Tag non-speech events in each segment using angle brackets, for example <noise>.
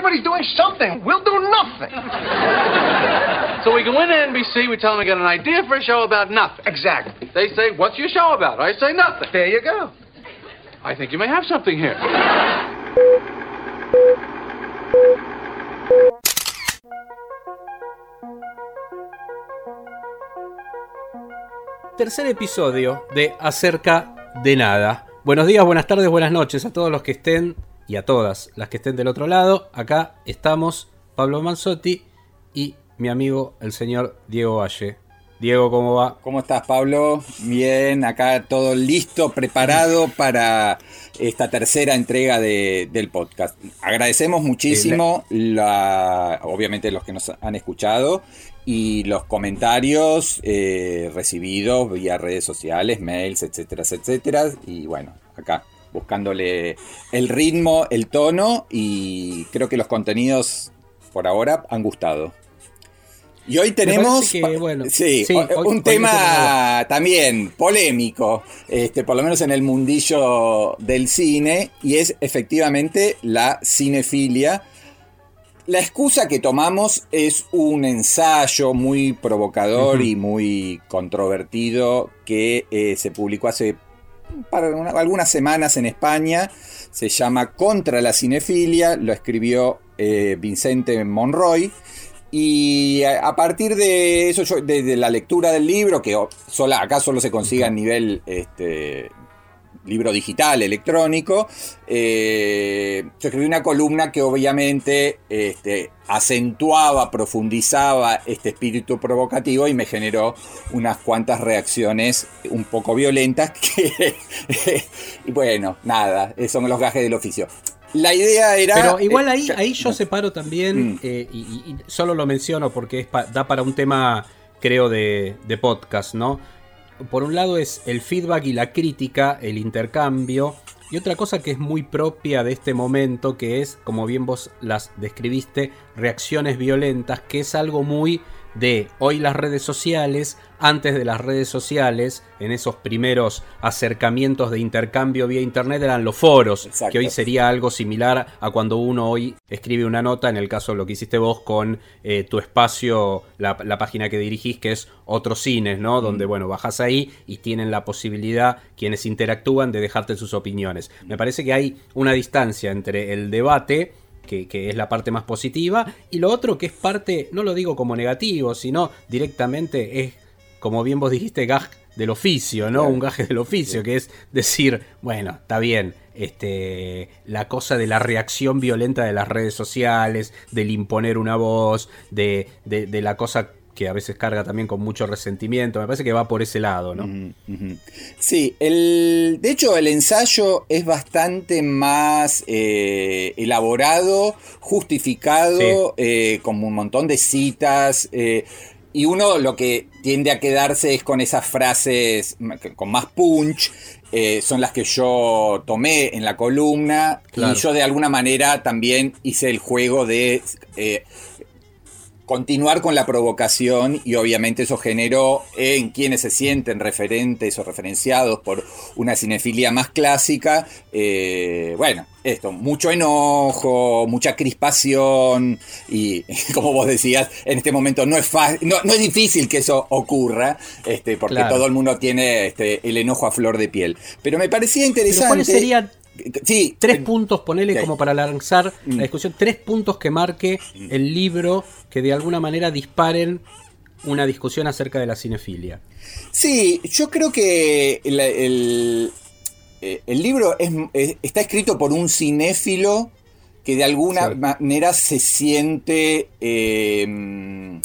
Everybody's doing something. We'll do nothing. <laughs> So we go into NBC, we tell them we got an idea for a show about nothing. Exactly. They say, What's your show about? I say, Nothing. There you go. I think you may have something here. Tercer episodio de Acerca de Nada. Buenos días, buenas tardes, buenas noches a todos los que estén y a todas las que estén del otro lado. Acá estamos Pablo Manzotti y mi amigo el señor Diego Valle. Diego, ¿cómo va? ¿Cómo estás, Pablo? Bien, acá todo listo, preparado <laughs> para esta tercera entrega de- del podcast. Agradecemos muchísimo, la, obviamente, los que nos han escuchado y los comentarios eh, recibidos vía redes sociales, mails, etcétera, etcétera. Y bueno, acá buscándole el ritmo, el tono y creo que los contenidos por ahora han gustado. Y hoy tenemos parece que, bueno, sí, sí, o- hoy- un hoy tema también polémico, este, por lo menos en el mundillo del cine, y es efectivamente la cinefilia. La excusa que tomamos es un ensayo muy provocador y muy controvertido que eh, se publicó hace para una- algunas semanas en España. Se llama Contra la cinefilia, lo escribió eh, Vicente Monroy. Y a, a partir de eso, yo- de, de la lectura del libro, que sola, acá solo se consigue a nivel este, libro digital, electrónico, eh, yo escribí una columna que obviamente este, acentuaba, profundizaba este espíritu provocativo y me generó unas cuantas reacciones un poco violentas <laughs> que, y bueno, nada, son los gajes del oficio. La idea era... Pero igual eh, ahí, ahí yo separo también, Mm. eh, y, y- y solo lo menciono porque es pa- da para un tema, creo, de, de podcast, ¿no? Por un lado es el feedback y la crítica, el intercambio, y otra cosa que es muy propia de este momento, que es, como bien vos las describiste, reacciones violentas, que es algo muy de hoy las redes sociales, antes de las redes sociales, en esos primeros acercamientos de intercambio vía internet eran los foros, Exacto. que hoy sería algo similar a cuando uno hoy escribe una nota, en el caso de lo que hiciste vos con eh, tu espacio, la, la página que dirigís, que es Otros Cines, ¿no? Donde, bueno, bajás ahí y tienen la posibilidad, quienes interactúan, de dejarte sus opiniones. Me parece que hay una distancia entre el debate que, que es la parte más positiva, y lo otro que es parte, no lo digo como negativo, sino directamente es, como bien vos dijiste, gag del oficio, ¿no? Claro. Un gaje del oficio, que es decir, bueno, está bien, este, la cosa de la reacción violenta de las redes sociales, del imponer una voz, de, de, de la cosa que a veces carga también con mucho resentimiento, me parece que va por ese lado, ¿no? Sí, el, de hecho el ensayo es bastante más eh, elaborado, justificado, eh, con un montón de citas. eh, y uno lo que tiende a quedarse es con esas frases con más punch. eh, son las que yo tomé en la columna. Claro. Y yo de alguna manera también hice el juego de eh, continuar con la provocación y obviamente eso generó en quienes se sienten referentes o referenciados por una cinefilia más clásica, eh, bueno, esto, mucho enojo, mucha crispación y <laughs> como vos decías, en este momento no es fácil, no, no es difícil que eso ocurra, este, porque Claro. todo el mundo tiene este, el enojo a flor de piel. Pero me parecía Pero interesante. ¿Cuáles serían Sí, tres puntos, ponele como para lanzar Mm. la discusión, tres puntos que marque el libro que de alguna manera disparen una discusión acerca de la cinefilia. Sí, yo creo que el, el- eh, el libro es- es- está escrito por un cinéfilo que de alguna manera se siente eh,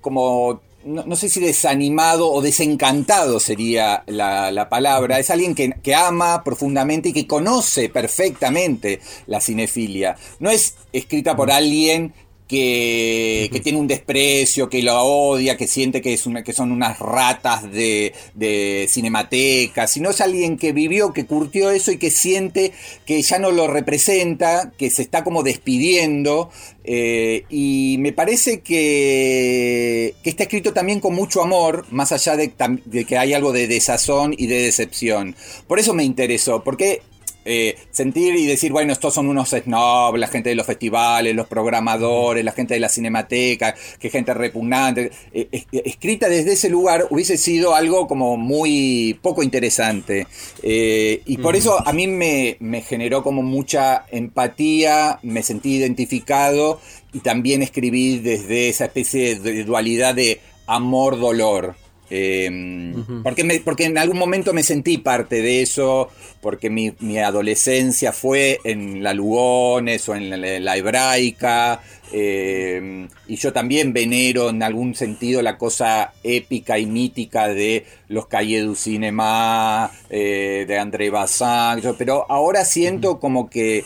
como, no, no sé si desanimado o desencantado sería la, la palabra. Es alguien que, que ama profundamente y que conoce perfectamente la cinefilia. No es escrita por alguien que, que tiene un desprecio, que lo odia, que siente que, es una, que son unas ratas de, de cinemateca, sino es alguien que vivió, que curtió eso y que siente que ya no lo representa, que se está como despidiendo. eh, y me parece que, que está escrito también con mucho amor, más allá de, de que hay algo de desazón y de decepción. Por eso me interesó, porque eh, sentir y decir, bueno, estos son unos snobs, la gente de los festivales, los programadores, la gente de la cinemateca, que gente repugnante. Eh, escrita desde ese lugar hubiese sido algo como muy poco interesante. Eh, y por eso a mí me, me generó como mucha empatía, me sentí identificado y también escribí desde esa especie de dualidad de amor-dolor. Eh, porque, porque en algún momento me sentí parte de eso, porque mi, adolescencia fue en la Lugones o en la, hebraica, eh, y yo también venero en algún sentido la cosa épica y mítica de los Cahiers du Cinema, eh, de André Bazin, pero ahora siento como que,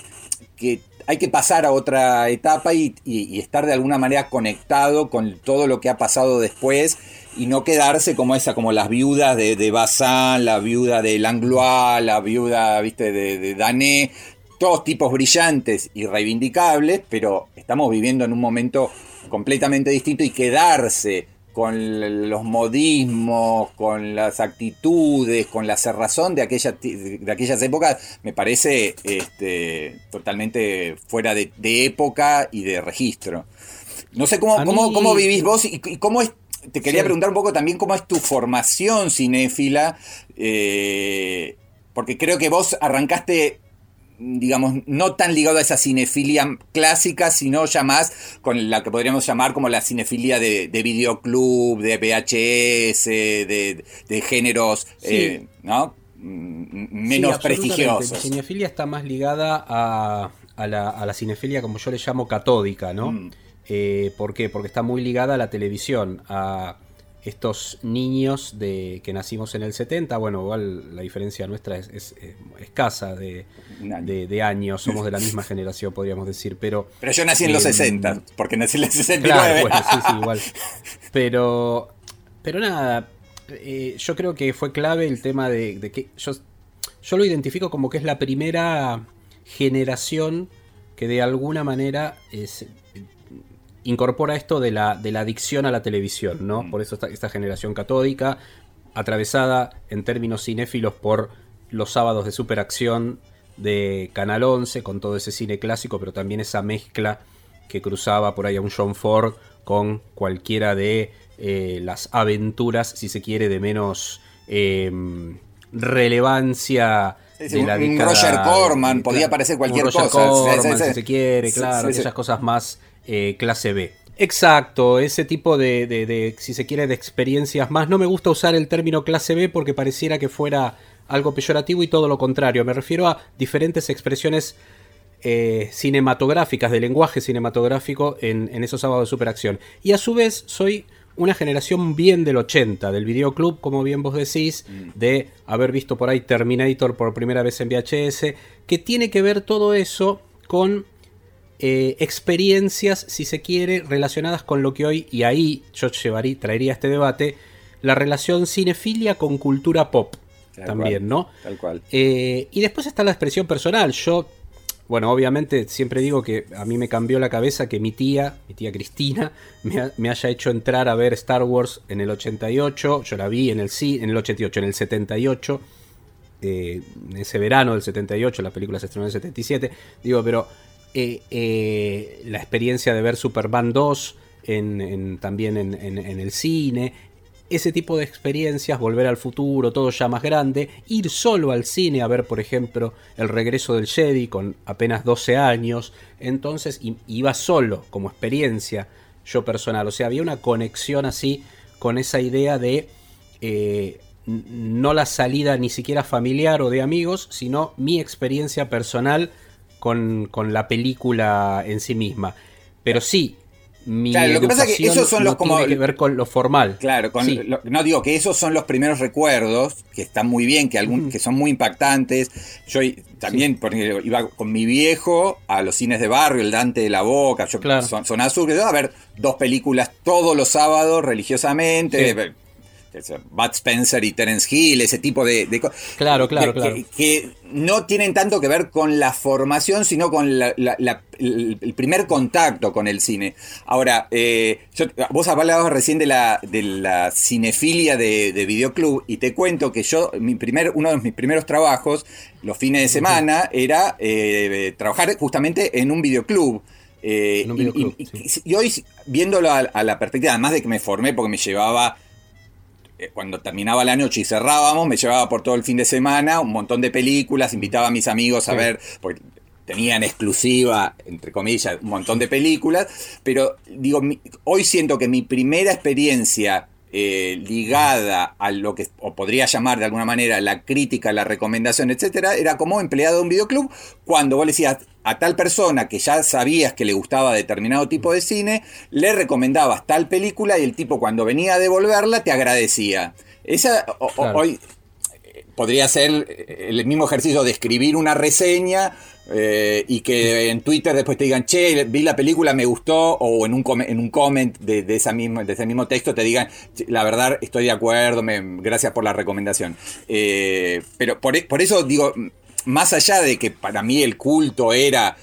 que hay que pasar a otra etapa y, estar de alguna manera conectado con todo lo que ha pasado después y no quedarse como esa, como las viudas de, de Bazin, la viuda de Langlois, la viuda, viste, de, de Dané, todos tipos brillantes y reivindicables, pero estamos viviendo en un momento completamente distinto y quedarse con los modismos, con las actitudes, con la cerrazón de, aquella, de aquellas épocas, me parece este, totalmente fuera de, época y de registro. No sé cómo, cómo, vivís vos y, cómo es te quería preguntar un poco también cómo es tu formación cinéfila, eh, porque creo que vos arrancaste, digamos, no tan ligado a esa cinefilia clásica, sino ya más con la que podríamos llamar como la cinefilia de, videoclub, de VHS, de, géneros, eh, ¿no? menos prestigiosos. La cinefilia está más ligada a, la, cinefilia, como yo le llamo, catódica, ¿no? Mm. Eh, ¿Por qué? Porque está muy ligada a la televisión, a estos niños de que nacimos en el 70. Bueno, igual la diferencia nuestra es, escasa de, años, somos de la misma generación, podríamos decir, pero... Pero yo nací en los 60, em, porque nací en el 69. Claro, sí, sí, igual. <laughs> Pero, pero nada, eh, yo creo que fue clave el tema de, de que yo, yo lo identifico como que es la primera generación que de alguna manera es, incorpora esto de la, de la adicción a la televisión, ¿no? Mm. Por eso esta, generación catódica, atravesada en términos cinéfilos por los sábados de superacción de Canal 11, con todo ese cine clásico, pero también esa mezcla que cruzaba por ahí a un John Ford con cualquiera de eh, las aventuras, si se quiere, de menos em, relevancia de la un Roger Corman, podía aparecer cualquier cosa. si se quiere, claro, esas cosas más eh, clase B. Exacto, ese tipo de, si se quiere, de experiencias más. No me gusta usar el término clase B porque pareciera que fuera algo peyorativo y todo lo contrario. Me refiero a diferentes expresiones eh, cinematográficas, de lenguaje cinematográfico en, esos sábados de superacción. Y a su vez soy una generación bien del 80, del videoclub, como bien vos decís, mm. de haber visto por ahí Terminator por primera vez en VHS, que tiene que ver todo eso con eh, experiencias, si se quiere, relacionadas con lo que hoy, y ahí yo llevaría, traería este debate, la relación cinefilia con cultura pop. también, ¿no? Tal cual. Eh, y después está la expresión personal. Yo, bueno, obviamente siempre digo que a mí me cambió la cabeza que mi tía, mi tía Cristina, me, haya hecho entrar a ver Star Wars en el 88. Yo la vi en el, en el 88, en el 78. Eh, en ese verano del 78, la película se estrenó en el 77. Digo, pero eh, eh, la experiencia de ver Superman 2 en, también en, el cine, ese tipo de experiencias, volver al futuro, todo ya más grande, ir solo al cine a ver, por ejemplo, el regreso del Jedi con apenas 12 años, entonces iba solo como experiencia yo personal, o sea, había una conexión así con esa idea de eh, no la salida ni siquiera familiar o de amigos, sino mi experiencia personal con, la película en sí misma. Pero sí, mi claro, lo que pasa es que esos son los como tiene que ver con lo formal. Claro, no digo que esos son los primeros recuerdos que están muy bien, que algún, que son muy impactantes. Yo también iba con mi viejo a los cines de barrio, el Dante de la Boca, yo son, azul, a ver dos películas todos los sábados religiosamente. Bud Spencer y Terence Hill, ese tipo de, Claro, claro, que, claro. Que, no tienen tanto que ver con la formación, sino con el, primer contacto con el cine. Ahora, eh, vos hablabas recién de la, de la cinefilia de, videoclub y te cuento que yo, mi primer, uno de mis primeros trabajos, los fines de semana, era eh, trabajar justamente en un videoclub. Eh, y, hoy, viéndolo a, la perspectiva, además de que me formé porque me llevaba cuando terminaba la noche y cerrábamos, me llevaba por todo el fin de semana un montón de películas, invitaba a mis amigos a ver, porque tenían exclusiva, entre comillas, un montón de películas, pero digo, hoy siento que mi primera experiencia eh, ligada a lo que o podría llamar de alguna manera la crítica, la recomendación, etcétera, era como empleado de un videoclub. Cuando vos le decías a tal persona que ya sabías que le gustaba determinado tipo de cine, le recomendabas tal película y el tipo cuando venía a devolverla te agradecía. Esa hoy podría ser el mismo ejercicio de escribir una reseña eh, y que en Twitter después te digan, che, vi la película, me gustó, o en un, en un comment de, esa misma, de ese mismo texto te digan, la verdad estoy de acuerdo, me, gracias por la recomendación. Eh, pero por, por, eso digo, más allá de que para mí el culto era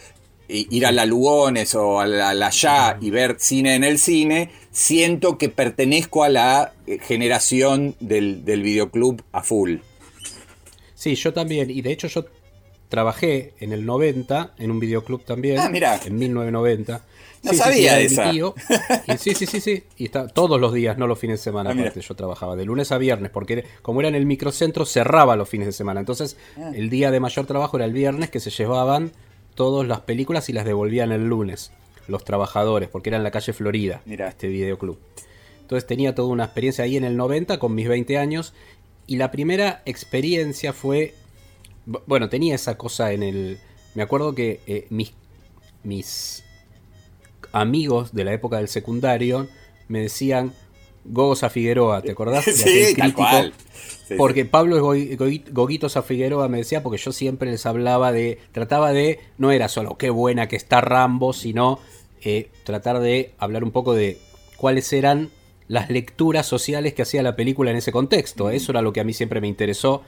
ir a la Lugones o a la, Ya y ver cine en el cine, siento que pertenezco a la generación del, del videoclub a full. Sí, yo también, y de hecho yo trabajé en el 90 en un videoclub también. Ah, mira. En 1990. No sabía esa. sí, sí, sí, sí. Y está todos los días, no los fines de semana. Ah, yo trabajaba de lunes a viernes, porque como era en el microcentro, cerraba los fines de semana. Entonces, ah. el día de mayor trabajo era el viernes, que se llevaban todas las películas y las devolvían el lunes. Los trabajadores, porque era en la calle Florida, Mira. este videoclub. Entonces tenía toda una experiencia ahí en el 90 con mis 20 años. Y la primera experiencia fue bueno, tenía esa cosa en el... Me acuerdo que eh, mis, mis amigos de la época del secundario me decían Gogosa Figueroa, ¿te acordás? <laughs> sí, tal cual. porque Pablo Goguito Figueroa me decía, porque yo siempre les hablaba de, trataba de, no era solo qué buena que está Rambo, sino eh, tratar de hablar un poco de cuáles eran las lecturas sociales que hacía la película en ese contexto. Eso era lo que a mí siempre me interesó.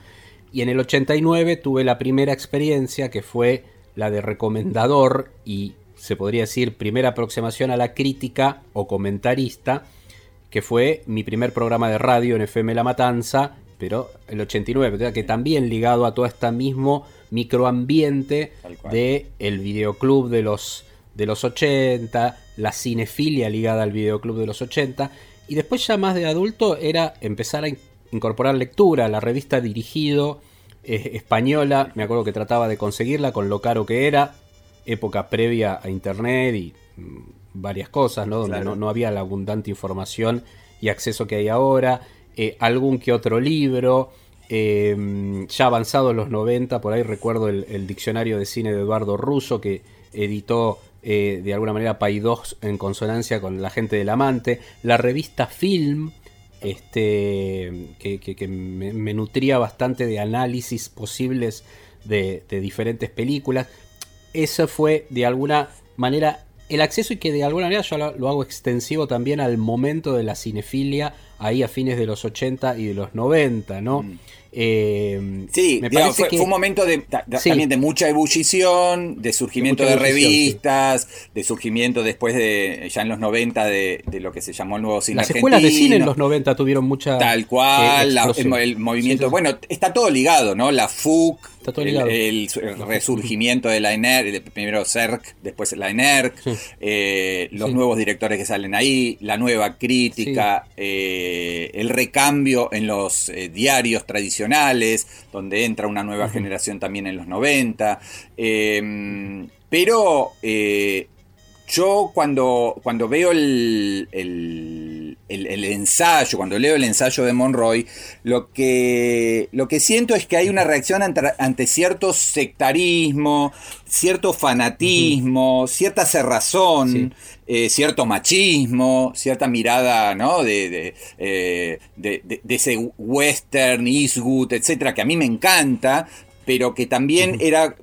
Y en el 89 tuve la primera experiencia que fue la de recomendador y se podría decir primera aproximación a la crítica o comentarista, que fue mi primer programa de radio en FM La Matanza, pero el 89, que también ligado a todo este mismo microambiente de el videoclub de los de los 80, la cinefilia ligada al videoclub de los 80 y después ya más de adulto era empezar a incorporar lectura, la revista Dirigido eh, española, me acuerdo que trataba de conseguirla con lo caro que era, época previa a internet y mm, varias cosas, ¿no? Donde no, había la abundante información y acceso que hay ahora, eh, algún que otro libro, em, ya avanzado en los 90, por ahí recuerdo el, diccionario de cine de Eduardo Russo que editó eh, de alguna manera Paidós en consonancia con la gente del amante, la revista Film, este, que, me, nutría bastante de análisis posibles de, diferentes películas. Eso fue de alguna manera el acceso y que de alguna manera yo lo, hago extensivo también al momento de la cinefilia, ahí a fines de los 80 y de los 90, ¿no? Mm. Eh, sí, fue, un momento de, también de mucha ebullición, de surgimiento de, revistas, de surgimiento después de, ya en los 90, de, lo que se llamó el nuevo cine Las escuelas de cine en los 90 tuvieron mucha... Tal cual, eh, el, movimiento, bueno, está todo ligado, ¿no? La FUC, el, resurgimiento de la ENERC, primero CERC, después la ENERC, eh, los nuevos directores que salen ahí, la nueva crítica, el recambio en los diarios tradicionales donde entra una nueva generación también en los 90. Em, pero eh, yo cuando, cuando veo el, el, ensayo, cuando leo el ensayo de Monroy, lo que, lo que siento es que hay una reacción ante, cierto sectarismo, cierto fanatismo, cierta cerrazón, eh, cierto machismo, cierta mirada ¿no? de, eh, de, de, ese western, Eastwood, etcétera, que a mí me encanta, pero que también era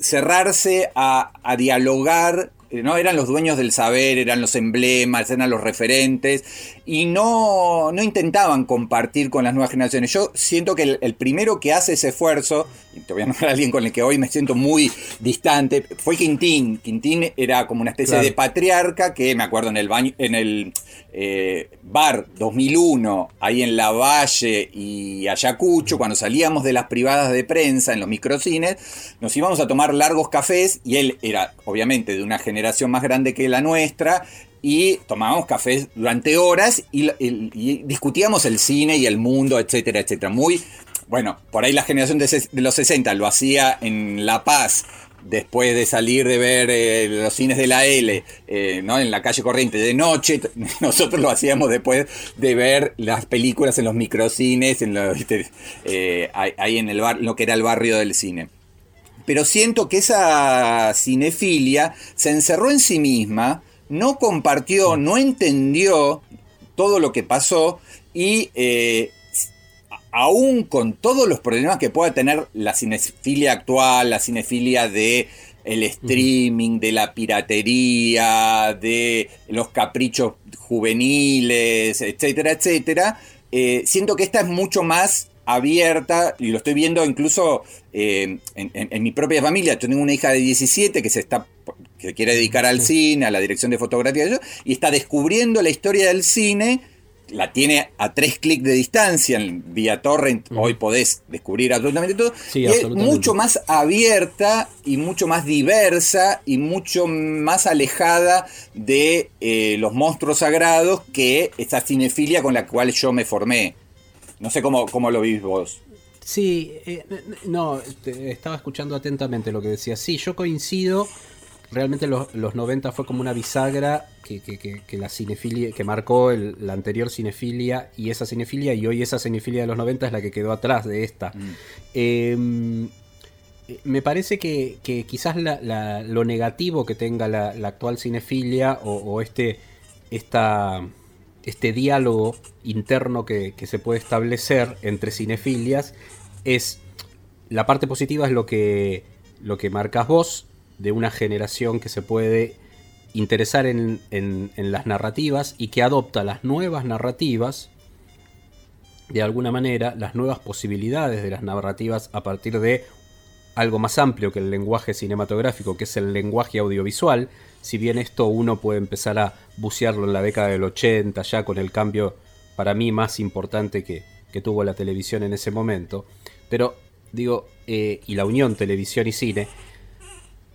cerrarse a, a dialogar ¿no? Eran los dueños del saber, eran los emblemas, eran los referentes, y no, no intentaban compartir con las nuevas generaciones. Yo siento que el, primero que hace ese esfuerzo, y te voy a nombrar a alguien con el que hoy me siento muy distante, fue Quintín. Quintín era como una especie de patriarca que me acuerdo en el baño, en el eh, bar 2001, ahí en La Valle y Ayacucho, cuando salíamos de las privadas de prensa en los microcines, nos íbamos a tomar largos cafés y él era obviamente de una generación más grande que la nuestra y tomábamos cafés durante horas y, discutíamos el cine y el mundo, etcétera, etcétera. Muy, bueno, por ahí la generación de, los 60 lo hacía en La Paz después de salir de ver eh, los cines de la L, eh, ¿no? en la calle corriente de noche, <laughs> nosotros lo hacíamos después de ver las películas en los microcines, en eh, ahí en el bar, lo que era el barrio del cine. Pero siento que esa cinefilia se encerró en sí misma, no compartió, no entendió todo lo que pasó y aún con todos los problemas que pueda tener la cinefilia actual, la cinefilia de el streaming, de la piratería, de los caprichos juveniles, etcétera, etcétera, eh, siento que esta es mucho más abierta, y lo estoy viendo incluso eh, en, mi propia familia. Yo tengo una hija de 17 que se está que quiere dedicar al cine, a la dirección de fotografía, y está descubriendo la historia del cine la tiene a tres clics de distancia en vía torrent. Hoy podés descubrir absolutamente todo. y es mucho más abierta y mucho más diversa y mucho más alejada de eh, los monstruos sagrados que esa cinefilia con la cual yo me formé. No sé cómo, cómo lo vivís vos. Sí, eh, no, estaba escuchando atentamente lo que decías. Sí, yo coincido realmente los, los 90 fue como una bisagra que, la cinefilia, que marcó la anterior cinefilia y esa cinefilia, y hoy esa cinefilia de los 90 es la que quedó atrás de esta. Mm. Em, me parece que, quizás lo negativo que tenga la, actual cinefilia o, este, esta, este diálogo interno que, se puede establecer entre cinefilias es la parte positiva es lo que, lo que marcas vos, de una generación que se puede interesar en, las narrativas y que adopta las nuevas narrativas, de alguna manera, las nuevas posibilidades de las narrativas a partir de algo más amplio que el lenguaje cinematográfico, que es el lenguaje audiovisual, si bien esto uno puede empezar a bucearlo en la década del 80, ya con el cambio para mí más importante que, tuvo la televisión en ese momento, pero digo, eh, y la unión televisión y cine,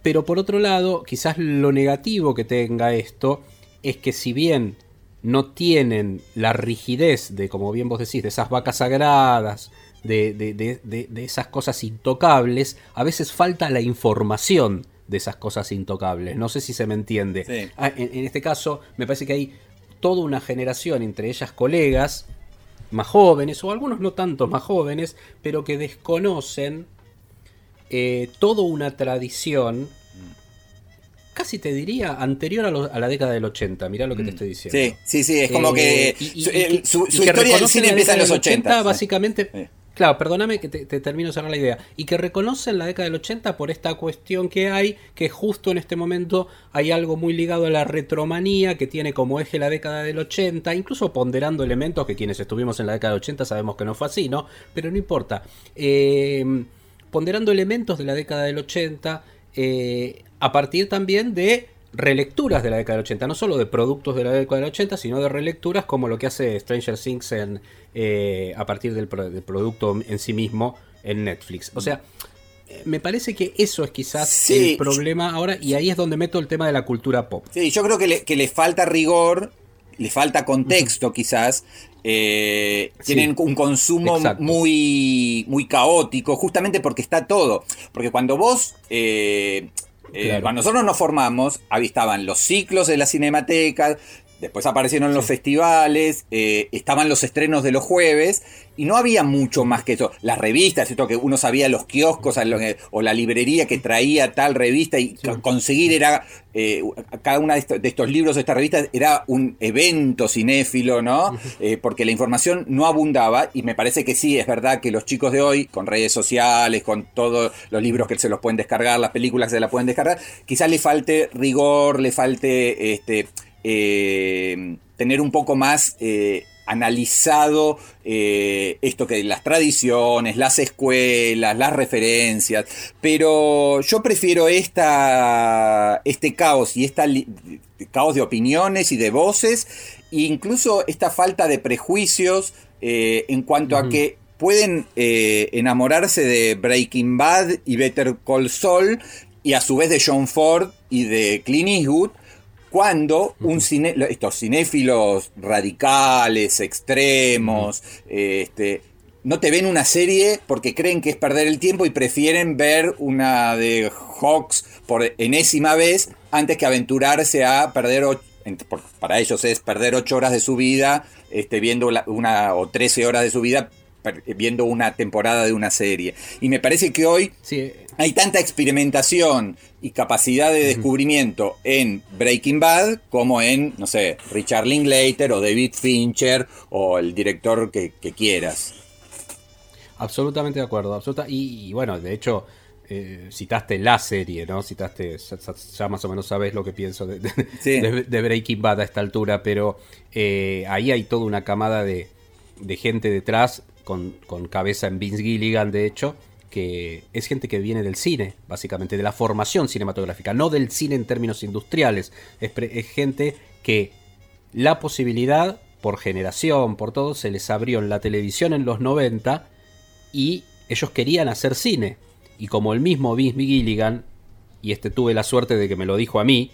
pero por otro lado, quizás lo negativo que tenga esto es que si bien no tienen la rigidez de, como bien vos decís, de esas vacas sagradas, de, de, esas cosas intocables, a veces falta la información de esas cosas intocables. No sé si se me entiende. Ah, en, este caso, me parece que hay toda una generación, entre ellas colegas, más jóvenes, o algunos no tanto más jóvenes, pero que desconocen eh, toda una tradición, casi te diría, anterior a, la década del 80. Mirá lo que te mm. estoy diciendo. Sí, sí, sí, es como que su, historia del cine empieza en los 80. básicamente. Claro, perdóname que te, termino de cerrar la idea. Y que reconocen la década del 80 por esta cuestión que hay, que justo en este momento hay algo muy ligado a la retromanía que tiene como eje la década del 80, incluso ponderando elementos que quienes estuvimos en la década del 80 sabemos que no fue así, ¿no? Pero no importa. Eh ponderando elementos de la década del 80, eh, a partir también de relecturas de la década del 80, no solo de productos de la década del 80, sino de relecturas como lo que hace Stranger Things en, eh, a partir del, producto en sí mismo en Netflix. O sea, eh, me parece que eso es quizás el problema ahora y ahí es donde meto el tema de la cultura pop. Sí, yo creo que le, que le falta rigor, le falta contexto quizás eh, tienen un consumo muy, muy caótico, justamente porque está todo. Porque cuando vos, eh, eh, cuando nosotros nos formamos, ahí estaban los ciclos de la cinemateca, Después aparecieron los festivales, eh, estaban los estrenos de los jueves y no había mucho más que eso. Las revistas, esto que uno sabía los kioscos o la librería que traía tal revista y conseguir era, eh, cada uno de estos, libros, de estas revistas, era un evento cinéfilo, ¿no? Eh, porque la información no abundaba y me parece que sí, es verdad que los chicos de hoy, con redes sociales, con todos los libros que se los pueden descargar, las películas que se las pueden descargar, quizás le falte rigor, le falte este eh, tener un poco más eh, analizado eh, esto que las tradiciones, las escuelas, las referencias, pero yo prefiero esta, este caos y este caos de opiniones y de voces, e incluso esta falta de prejuicios en cuanto a que pueden enamorarse de Breaking Bad y Better Call Saul y a su vez de John Ford y de Clint Eastwood, cuando un cine, estos cinéfilos radicales, extremos, este, no te ven una serie porque creen que es perder el tiempo y prefieren ver una de Hawks por enésima vez antes que aventurarse a perder, para ellos es perder ocho horas de su vida, este, viendo una o trece horas de su vida viendo una temporada de una serie. Y me parece que hoy hay tanta experimentación y capacidad de descubrimiento en Breaking Bad como en, no sé, Richard Linklater o David Fincher o el director que, quieras. Absolutamente de acuerdo. Absoluta, y, bueno, de hecho, eh, citaste la serie, ¿no? Citaste, ya, más o menos sabes lo que pienso de, Breaking Bad a esta altura, pero eh, ahí hay toda una camada de, de gente detrás con, cabeza en Vince Gilligan, de hecho, que es gente que viene del cine, básicamente, de la formación cinematográfica, no del cine en términos industriales. Es, gente que la posibilidad, por generación, por todo, se les abrió en la televisión en los 90 y ellos querían hacer cine. Y como el mismo Vince Gilligan, y este tuve la suerte de que me lo dijo a mí,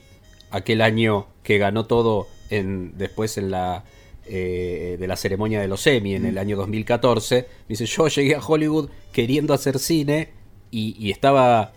aquel año que ganó todo en, después en la eh, de la ceremonia de los Emmy en el año 2014. Dice, yo llegué a Hollywood queriendo hacer cine y, estaba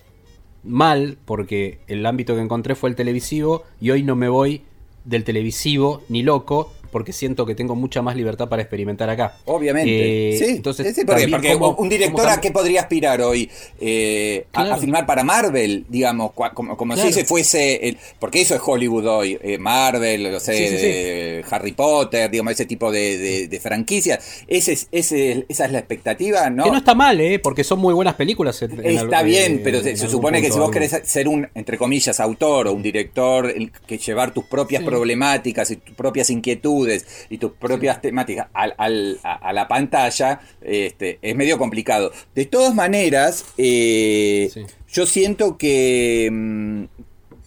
mal porque el ámbito que encontré fue el televisivo y hoy no me voy del televisivo ni loco porque siento que tengo mucha más libertad para experimentar acá. Obviamente. Eh, sí, entonces, porque, un director a qué podría aspirar hoy? Eh, a, filmar para Marvel, digamos, como, si se fuese, el, porque eso es Hollywood hoy, eh, Marvel, no sé, Harry Potter, digamos, ese tipo de, franquicias. Ese, ese, esa es la expectativa, ¿no? Que no está mal, ¿eh? Porque son muy buenas películas. está bien, pero se, supone que si vos querés ser un, entre comillas, autor o un director, que llevar tus propias problemáticas y tus propias inquietudes, y tus propias temáticas a, la pantalla, este, es medio complicado. De todas maneras, eh, yo siento que, mm,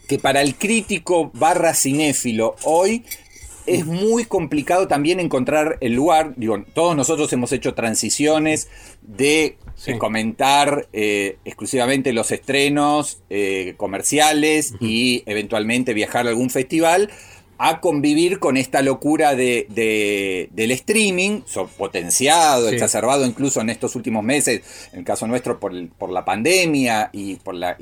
que para el crítico barra cinéfilo hoy es muy complicado también encontrar el lugar. Digo, todos nosotros hemos hecho transiciones de comentar eh, exclusivamente los estrenos eh, comerciales y eventualmente viajar a algún festival a convivir con esta locura de, del streaming, potenciado, exacerbado incluso en estos últimos meses, en el caso nuestro por, por la pandemia y por la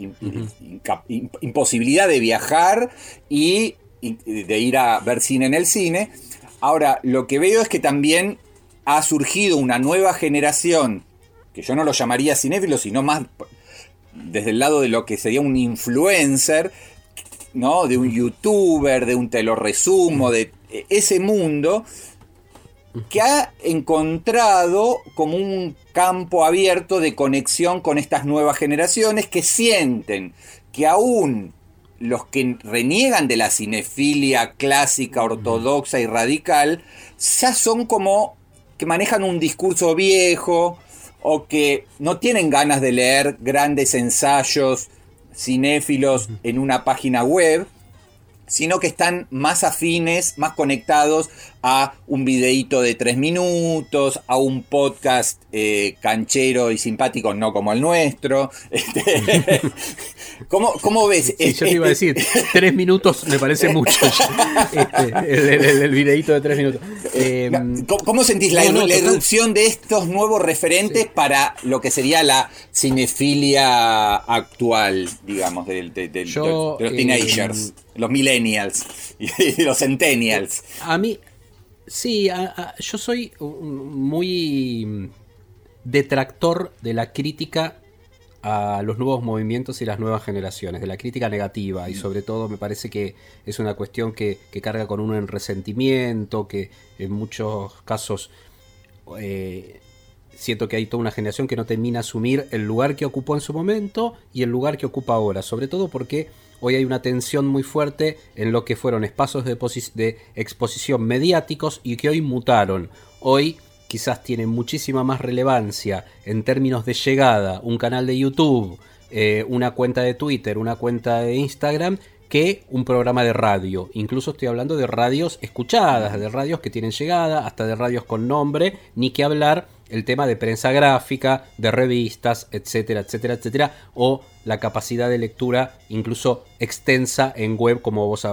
imposibilidad de viajar y, de ir a ver cine en el cine. Ahora, lo que veo es que también ha surgido una nueva generación, que yo no lo llamaría cinéfilo, sino más desde el lado de lo que sería un influencer, ¿no? De un youtuber, de un te lo resumo, de ese mundo que ha encontrado como un campo abierto de conexión con estas nuevas generaciones que sienten que aún los que reniegan de la cinefilia clásica, ortodoxa y radical, ya son como que manejan un discurso viejo o que no tienen ganas de leer grandes ensayos cinéfilos en una página web, sino que están más afines, más conectados a un videíto de tres minutos, a un podcast eh, canchero y simpático, no como el nuestro. <laughs> Este, <laughs> ¿Cómo, cómo ves? Sí, yo te iba a decir, <laughs> tres minutos me parece mucho. Este, el, el, videíto de tres minutos. Eh, ¿Cómo, sentís la, no, erupción de estos nuevos referentes para lo que sería la cinefilia actual, digamos, de, los teenagers, los millennials <laughs> y los centennials? A mí, sí, yo soy muy detractor de la crítica a los nuevos movimientos y las nuevas generaciones, de la crítica negativa y sobre todo me parece que es una cuestión que, carga con un resentimiento, que en muchos casos eh, siento que hay toda una generación que no termina asumir el lugar que ocupó en su momento y el lugar que ocupa ahora, sobre todo porque hoy hay una tensión muy fuerte en lo que fueron espacios de exposición mediáticos y que hoy mutaron. Hoy quizás tiene muchísima más relevancia en términos de llegada un canal de YouTube, eh, una cuenta de Twitter, una cuenta de Instagram, que un programa de radio. Incluso estoy hablando de radios escuchadas, de radios que tienen llegada, hasta de radios con nombre, ni que hablar el tema de prensa gráfica, de revistas, etcétera, etcétera, etcétera, o la capacidad de lectura incluso extensa en web, como vos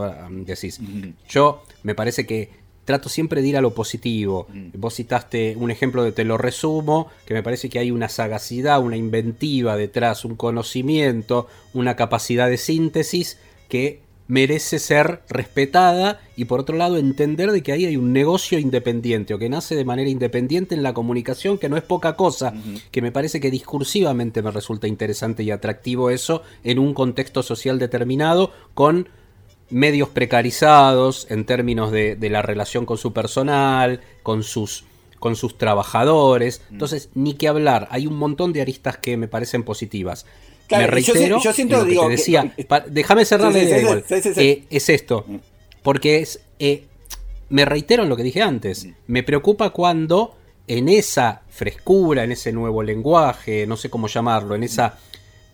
decís. Yo me parece que trato siempre de ir a lo positivo. Mm. Vos citaste un ejemplo de te lo resumo, que me parece que hay una sagacidad, una inventiva detrás, un conocimiento, una capacidad de síntesis que merece ser respetada y por otro lado entender de que ahí hay un negocio independiente o que nace de manera independiente en la comunicación que no es poca cosa, que me parece que discursivamente me resulta interesante y atractivo eso en un contexto social determinado con medios precarizados en términos de, la relación con su personal, con sus, con sus trabajadores. Mm. Entonces, ni que hablar, hay un montón de aristas que me parecen positivas. me reitero, yo, siento, digo, que decía, déjame cerrar idea igual. Eh, es esto, mm. porque es, eh, me reitero en lo que dije antes, mm. me preocupa cuando en esa frescura, en ese nuevo lenguaje, no sé cómo llamarlo, en esa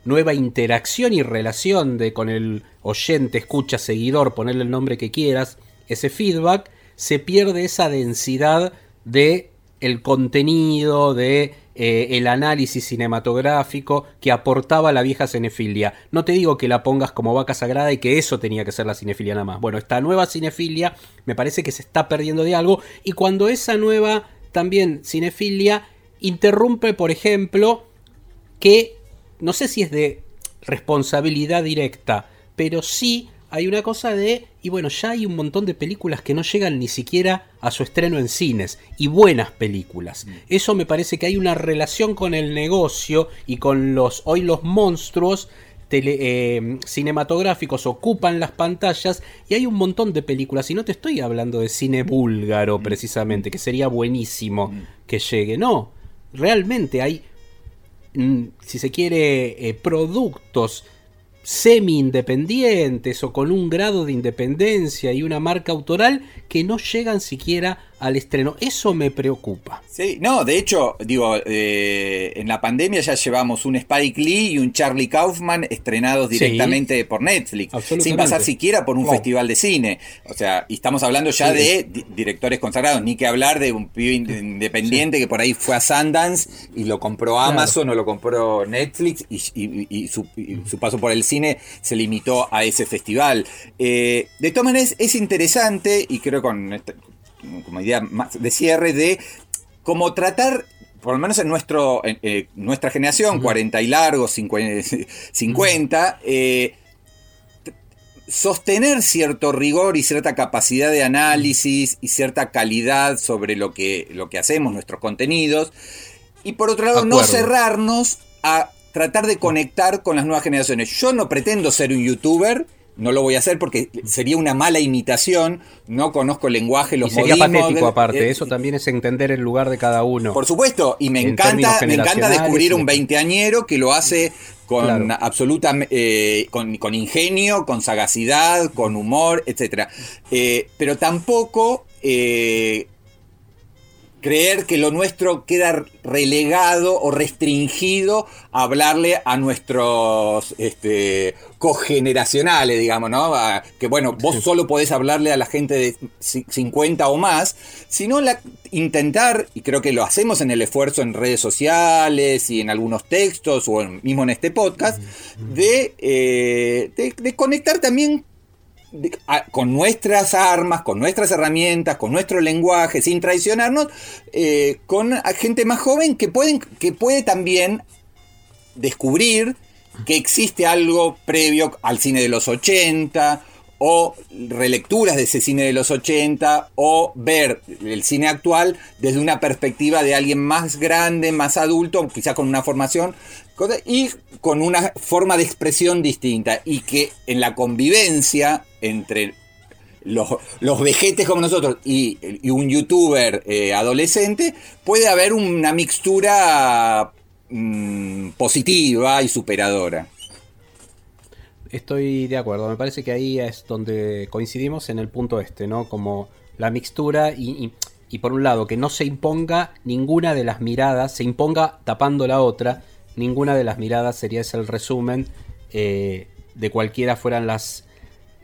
nueva interacción y relación de con el oyente, escucha, seguidor, ponerle el nombre que quieras, ese feedback, se pierde esa densidad de el contenido, de eh, el análisis cinematográfico que aportaba la vieja cinefilia. No te digo que la pongas como vaca sagrada y que eso tenía que ser la cinefilia nada más. Bueno, esta nueva cinefilia me parece que se está perdiendo de algo y cuando esa nueva también cinefilia interrumpe, por ejemplo, que no sé si es de responsabilidad directa, pero sí hay una cosa de, y bueno, ya hay un montón de películas que no llegan ni siquiera a su estreno en cines, y buenas películas. Mm. Eso me parece que hay una relación con el negocio y con los, hoy los monstruos eh, cinematográficos ocupan las pantallas y hay un montón de películas, y no te estoy hablando de cine búlgaro mm. precisamente, que sería buenísimo mm. que llegue, no, realmente hay si se quiere, eh, productos semi-independientes o con un grado de independencia y una marca autoral que no llegan siquiera al estreno. Eso me preocupa. Sí, no, de hecho, digo, eh, en la pandemia ya llevamos un Spike Lee y un Charlie Kaufman estrenados directamente por Netflix, sin pasar siquiera por un festival de cine. O sea, y estamos hablando ya de directores consagrados, ni que hablar de un pibe independiente que por ahí fue a Sundance y lo compró Amazon o lo compró Netflix y, su, paso por el cine se limitó a ese festival. Eh, de todas maneras, es interesante y creo con como idea de cierre de cómo tratar por lo menos en nuestro, eh, nuestra generación, 40 y largos, 50, eh, sostener cierto rigor y cierta capacidad de análisis y cierta calidad sobre lo que, lo que hacemos, nuestros contenidos. Y por otro lado, no cerrarnos a tratar de conectar con las nuevas generaciones. Yo no pretendo ser un youtuber, no lo voy a hacer porque sería una mala imitación, no conozco el lenguaje, los y sería patético aparte, eso también es entender el lugar de cada uno. Por supuesto, y me encanta, me encanta descubrir un veinteañero que lo hace con absoluta eh, con, ingenio, con sagacidad, con humor, etc. Eh, pero tampoco eh, creer que lo nuestro queda relegado o restringido a hablarle a nuestros este, cogeneracionales, digamos, ¿no? que bueno, vos solo podés hablarle a la gente de 50 o más, sino la, intentar, y creo que lo hacemos en el esfuerzo en redes sociales y en algunos textos o mismo en este podcast, de, eh, de conectar también con nuestras armas, con nuestras herramientas, con nuestro lenguaje, sin traicionarnos, eh, con gente más joven que, pueden, que puede también descubrir que existe algo previo al cine de los 80 o relecturas de ese cine de los 80 o ver el cine actual desde una perspectiva de alguien más grande, más adulto, quizás con una formación y con una forma de expresión distinta y que en la convivencia entre los, los vejetes como nosotros y, un youtuber eh, adolescente puede haber una mixtura mm, positiva y superadora. Estoy de acuerdo, me parece que ahí es donde coincidimos en el punto este, ¿no? Como la mixtura y, y, por un lado que no se imponga ninguna de las miradas, se imponga tapando la otra, ninguna de las miradas sería ese el resumen eh, de cualquiera fueran las,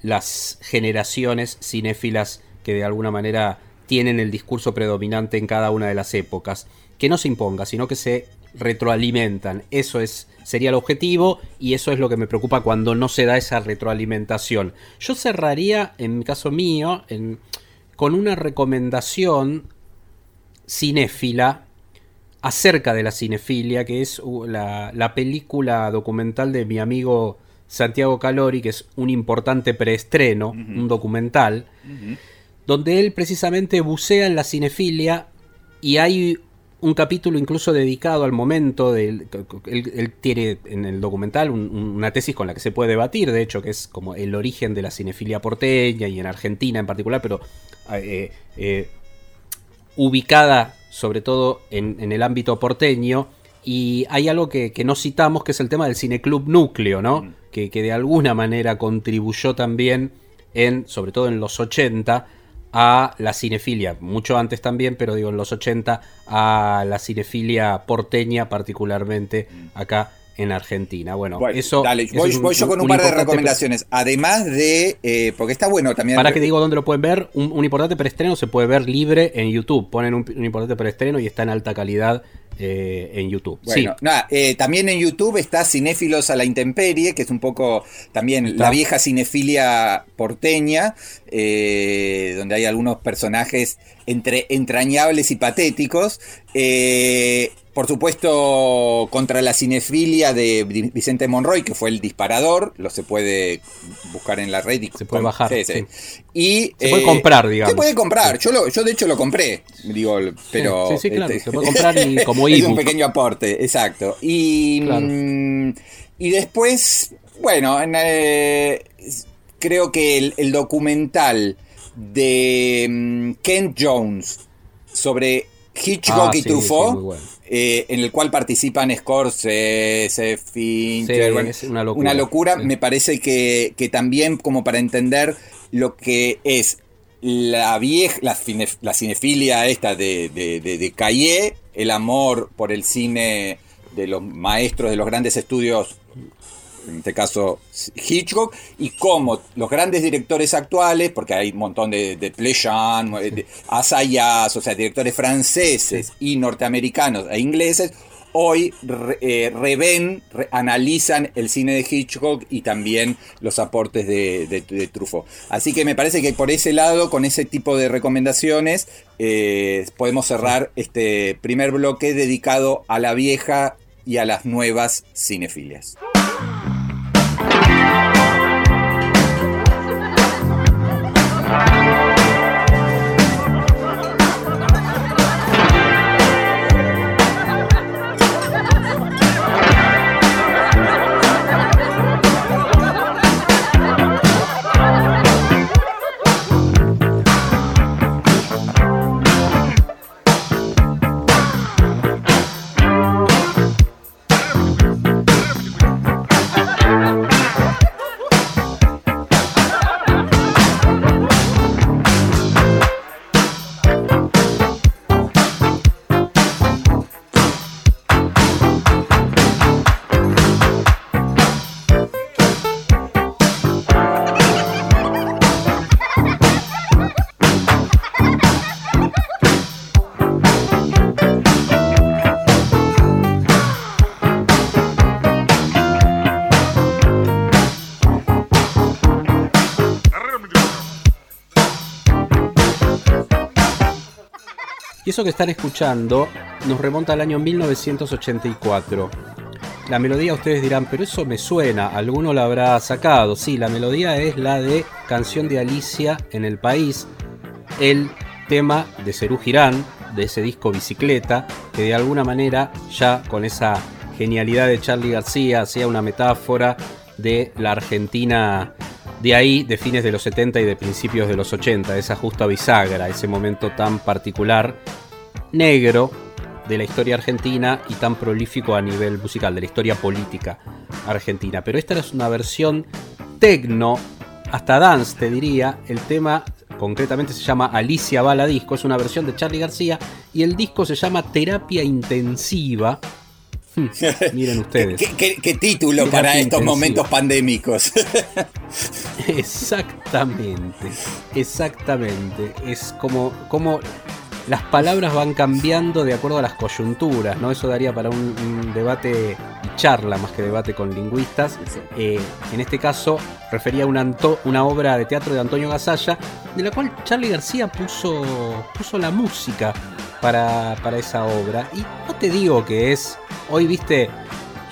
las generaciones cinéfilas que de alguna manera tienen el discurso predominante en cada una de las épocas. Que no se imponga, sino que se retroalimentan. Eso es, sería el objetivo y eso es lo que me preocupa cuando no se da esa retroalimentación. Yo cerraría, en mi caso mío, con una recomendación cinéfila acerca de la cinefilia, que es la, película documental de mi amigo Santiago Calori, que es un importante preestreno, un documental, donde él precisamente bucea en la cinefilia y hay un capítulo incluso dedicado al momento de él, tiene en el documental una tesis con la que se puede debatir, de hecho, que es como el origen de la cinefilia porteña y en Argentina en particular, pero eh, eh, ubicada sobre todo en, el ámbito porteño. Y hay algo que, no citamos, que es el tema del Cineclub Núcleo, ¿no? Mm. Que, que, de alguna manera contribuyó también, en, sobre todo en los 80, a la cinefilia, mucho antes también, pero digo en los 80, a la cinefilia porteña particularmente acá en Argentina. Bueno, eso. Dale, voy, yo con un, par de recomendaciones. Además de. Eh, porque está bueno también. Para que digo dónde lo pueden ver, un, importante preestreno se puede ver libre en YouTube. Ponen un, importante preestreno y está en alta calidad eh, en YouTube. Bueno, nada, eh, también en YouTube está Cinéfilos a la Intemperie, que es un poco también la vieja cinefilia porteña, eh, donde hay algunos personajes entre entrañables y patéticos. Por supuesto, contra la cinefilia de Vicente Monroy, que fue el disparador, lo se puede buscar en la red. Y se puede bajar. Y, se puede comprar, digamos. Se puede comprar, yo, yo de hecho lo compré, digo, pero... Sí, sí, claro, este, se puede comprar y <laughs> como es un pequeño aporte, exacto. Y, mm, y después, bueno, eh, creo que el, documental de mm, Kent Jones sobre Hitchcock ah, y Truffaut, eh, en el cual participan Scorsese, Fincher, una locura, me parece que, también como para entender lo que es la vieja, la, cinefilia esta de, de, de, Caillé, el amor por el cine de los maestros de los grandes estudios, en este caso Hitchcock, y cómo los grandes directores actuales, porque hay un montón de, de Plejan, de Asayas, o sea, directores franceses y norteamericanos e ingleses, hoy eh, reven, analizan el cine de Hitchcock y también los aportes de, Truffaut. Así que me parece que por ese lado, con ese tipo de recomendaciones, eh, podemos cerrar este primer bloque dedicado a la vieja y a las nuevas cinefilias. Y eso que están escuchando nos remonta al año 1984. La melodía ustedes dirán, pero eso me suena, alguno la habrá sacado. Sí, la melodía es la de Canción de Alicia en el País, el tema de Cerú Girán, de ese disco Bicicleta, que de alguna manera ya con esa genialidad de Charlie García hacía una metáfora de la Argentina de ahí, de fines de los 70 y de principios de los 80, esa justa bisagra, ese momento tan particular, negro de la historia argentina y tan prolífico a nivel musical, de la historia política argentina. Pero esta es una versión tecno, hasta dance te diría, el tema concretamente se llama Alicia Bala Disco, es una versión de Charlie García y el disco se llama Terapia Intensiva. <laughs> Miren ustedes. ¿Qué, título para estos momentos pandémicos? <laughs> exactamente, exactamente. Es como, como las palabras van cambiando de acuerdo a las coyunturas, ¿no? Eso daría para un, debate y charla más que debate con lingüistas. Eh, en este caso, refería a una, una, obra de teatro de Antonio Gasalla, de la cual Charlie García puso, puso la música para, para esa obra. Y no te digo que es, hoy viste,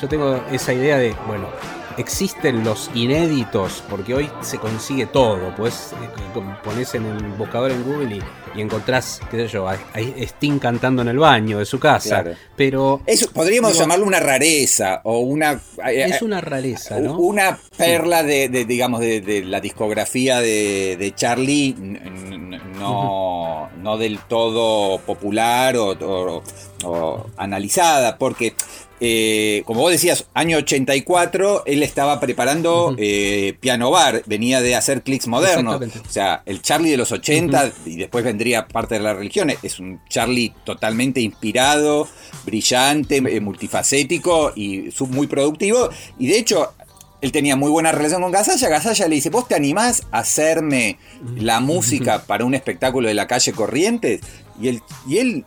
yo tengo esa idea de, bueno, existen los inéditos, porque hoy se consigue todo. Pues pones en el buscador en Google y, encontrás, qué sé yo, a, Sting cantando en el baño de su casa. Pero. Eso podríamos llamarlo una rareza o una. Eh, es una rareza, ¿no? Una perla de, digamos, de, la discografía de, Charlie, no, no del todo popular o analizada, porque eh, como vos decías, año 84, él estaba preparando eh, Piano Bar, venía de hacer clics modernos. O sea, el Charlie de los 80, y después vendría parte de la religión, es un Charlie totalmente inspirado, brillante, eh, multifacético y muy productivo. Y de hecho, él tenía muy buena relación con Gasalla. Gasalla le dice, ¿vos te animás a hacerme la música <laughs> para un espectáculo de la calle Corrientes? Y él, y él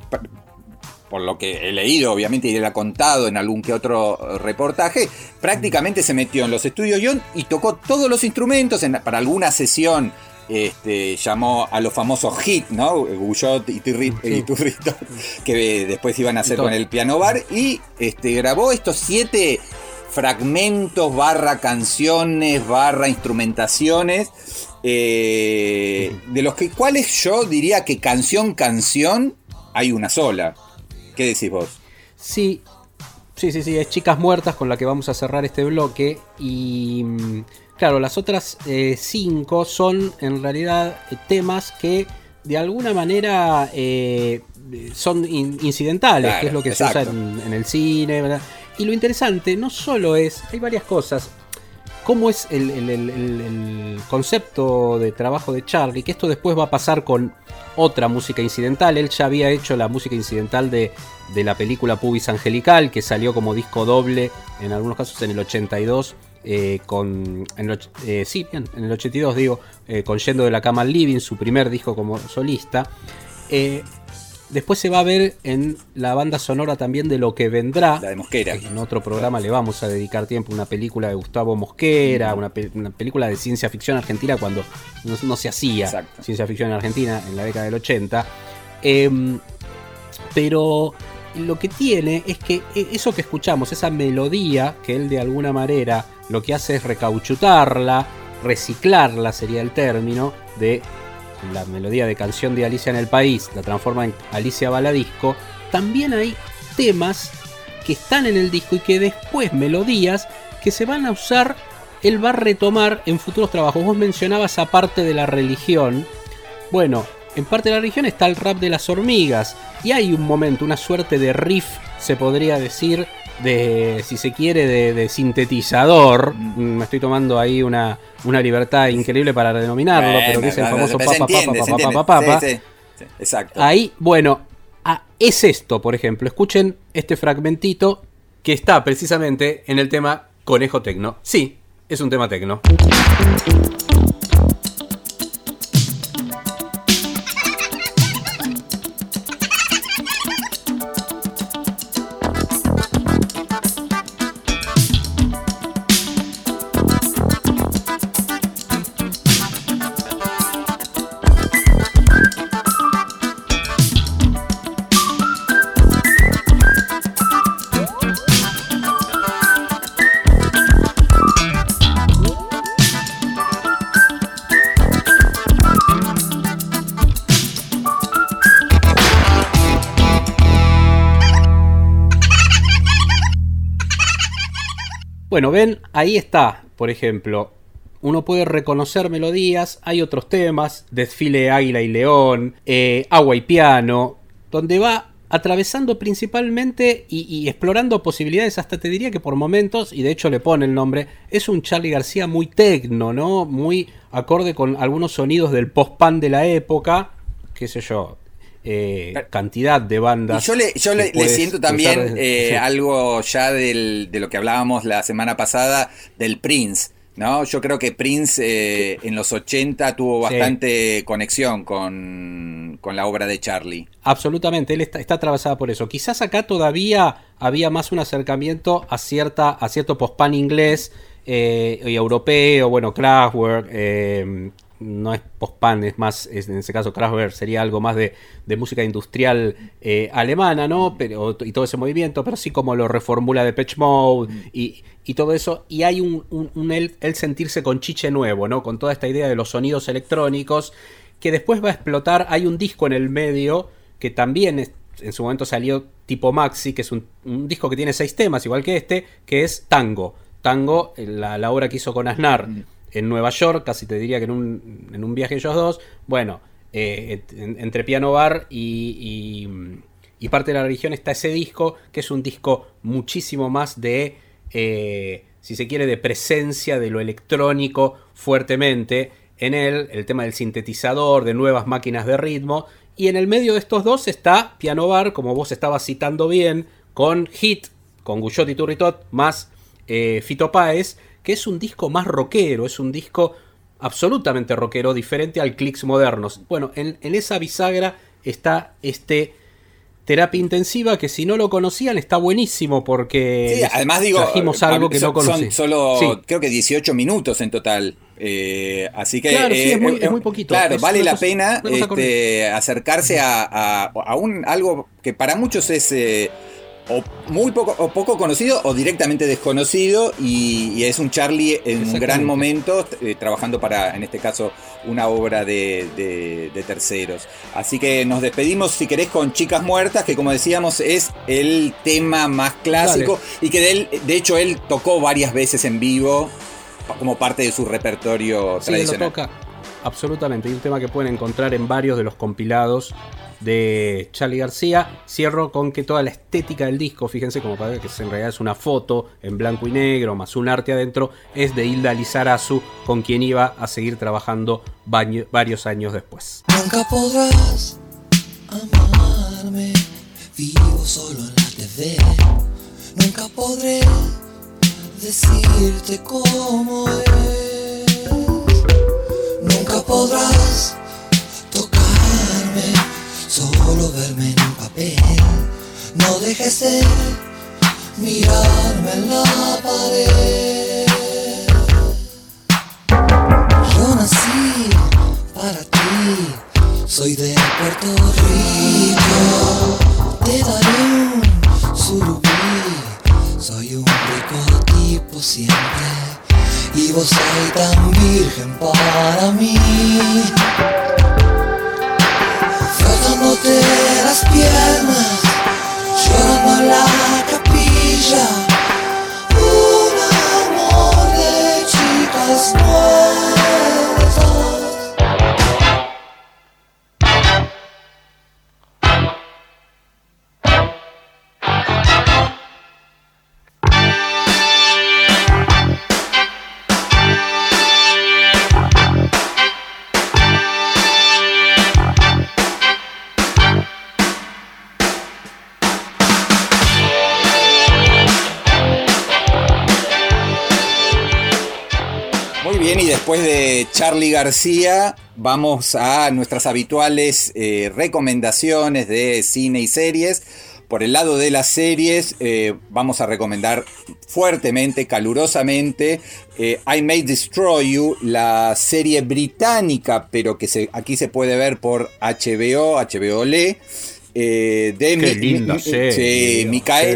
por lo que he leído, obviamente, y él ha contado en algún que otro reportaje, prácticamente se metió en los estudios y tocó todos los instrumentos para alguna sesión. Este, llamó a los famosos hits, ¿no? Guyot y, Turrito, que después iban a hacer con el piano bar, y este, grabó estos siete fragmentos, barra canciones, barra instrumentaciones, eh, de los que cuales yo diría que canción, canción, hay una sola. ¿Qué decís vos? Sí, sí, sí, sí, es Chicas Muertas con la que vamos a cerrar este bloque. Y mm, claro, las otras eh, cinco son en realidad temas que de alguna manera eh, son incidentales, que es lo que se usa en, el cine. ¿verdad? Y lo interesante no solo es, hay varias cosas. ¿Cómo es el, el concepto de trabajo de Charlie? Que esto después va a pasar con otra música incidental. Él ya había hecho la música incidental de, la película Pubis Angelical, que salió como disco doble, en algunos casos en el 82. Eh, con en eh, sí, bien, en el 82 digo, eh, con Yendo de la Cama al Living, su primer disco como solista. Después se va a ver en la banda sonora también de lo que vendrá. La de Mosquera. En otro programa le vamos a dedicar tiempo una película de Gustavo Mosquera, una, película de ciencia ficción argentina cuando no, se hacía ciencia ficción en Argentina en la década del 80. Em, pero lo que tiene es que e, eso que escuchamos, esa melodía, que él de alguna manera lo que hace es recauchutarla, reciclarla sería el término, de la melodía de canción de Alicia en el País la transforma en Alicia Baladisco, también hay temas que están en el disco y que después melodías que se van a usar, él va a retomar en futuros trabajos. Vos mencionabas aparte de la religión. Bueno, en parte de la religión está el rap de las hormigas y hay un momento, una suerte de riff, se podría decir, de, si se quiere, de, sintetizador. Mm. Me estoy tomando ahí una, una libertad increíble para denominarlo, pero que es el famoso papa, papa, papa, papa, Exacto. Ahí, bueno, es esto, por ejemplo. Escuchen este fragmentito que está precisamente en el tema Conejo Tecno. Sí, es un tema tecno. Ahí está, por ejemplo, uno puede reconocer melodías, hay otros temas, Desfile Águila y León, eh, Agua y Piano, donde va atravesando principalmente y, explorando posibilidades, hasta te diría que por momentos, y de hecho le pone el nombre, es un Charlie García muy tecno, ¿no? Muy acorde con algunos sonidos del post-pan de la época, qué sé yo, eh, cantidad de bandas. Y yo le, yo le, siento también eh, algo ya del, de lo que hablábamos la semana pasada del Prince. ¿no? Yo creo que Prince eh, en los 80 tuvo bastante conexión con, la obra de Charlie. Absolutamente, él está, está atravesada por eso. Quizás acá todavía había más un acercamiento a, cierta, a cierto post-pan inglés eh, y europeo, bueno, Kraftwerk, eh, no es post-pan, es más, en ese caso Kraftwerk sería algo más de, música industrial alemana, ¿no? Pero, y todo ese movimiento, pero sí como lo reformula de Patch Mode y y todo eso, y hay un, un, el, sentirse con chiche nuevo, ¿no? Con toda esta idea de los sonidos electrónicos, que después va a explotar, hay un disco en el medio, que también en su momento salió tipo Maxi, que es un, disco que tiene seis temas, igual que este, que es Tango. Tango, eh, la, la obra que hizo con Aznar mm. En Nueva York, casi te diría que en un, en un viaje ellos dos, bueno, eh, entre piano bar y, y parte de la religión está ese disco, que es un disco muchísimo más de eh, si se quiere, de presencia de lo electrónico fuertemente en él, el tema del sintetizador, de nuevas máquinas de ritmo, y en el medio de estos dos está Piano Bar, como vos estabas citando bien, con Hit, con Guyot y Turritot, más eh, Fito Páez, que es un disco más rockero, es un disco absolutamente rockero, diferente al Clicks modernos. Bueno, en esa bisagra está este terapia intensiva que si no lo conocían está buenísimo porque sí, además digo trajimos algo que no conocían. Son solo creo que 18 minutos en total. Eh, así que claro, sí, es, muy, es, muy, poquito. Claro, vale la pena este, acercarse a, a, un algo que para muchos es eh, o muy poco, o poco conocido o directamente desconocido y, es un Charlie en un gran momento eh, trabajando para, en este caso, una obra de, terceros. Así que nos despedimos, si querés, con Chicas Muertas, que como decíamos es el tema más clásico y que de, él, de hecho él tocó varias veces en vivo como parte de su repertorio sí, tradicional. Lo toca. Absolutamente, y un tema que pueden encontrar en varios de los compilados de Charlie García. Cierro con que toda la estética del disco, fíjense como para ver que en realidad es una foto en blanco y negro, más un arte adentro, es de Hilda Lizarazu, con quien iba a seguir trabajando varios años después. Nunca podrás amarme, vivo solo en la TV. Nunca podré decirte cómo es. Nunca podrás solo verme en un papel. No dejes de mirarme en la pared. Yo nací para ti, soy de Puerto Rico. Te daré un surubí, soy un rico tipo siempre. Y vos soy tan virgen para mí de las piernas, llorando la capilla, un amor de chicas después de Charlie García, vamos a nuestras habituales eh, recomendaciones de cine y series. Por el lado de las series, eh, vamos a recomendar fuertemente, calurosamente, eh, I May Destroy You, la serie británica, pero que aquí se puede ver por HBO, HBO Le, de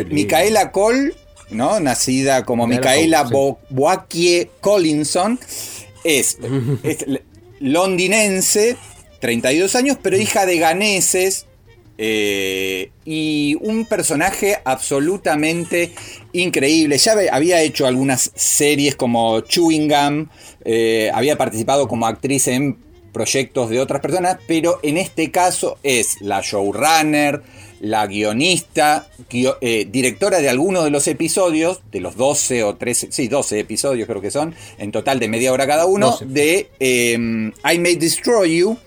Micaela Cole, ¿no? nacida como Micaela Boakie Collinson es, <laughs> londinense, 32 años, pero hija de ganeses, eh, y un personaje absolutamente increíble. Ya había hecho algunas series como Chewing Gum, eh, había participado como actriz en proyectos de otras personas, pero en este caso es la showrunner, la guionista, eh, directora de algunos de los episodios, de los 12 o 13, sí, 12 episodios creo que son, en total de media hora cada uno, de em, I May Destroy You,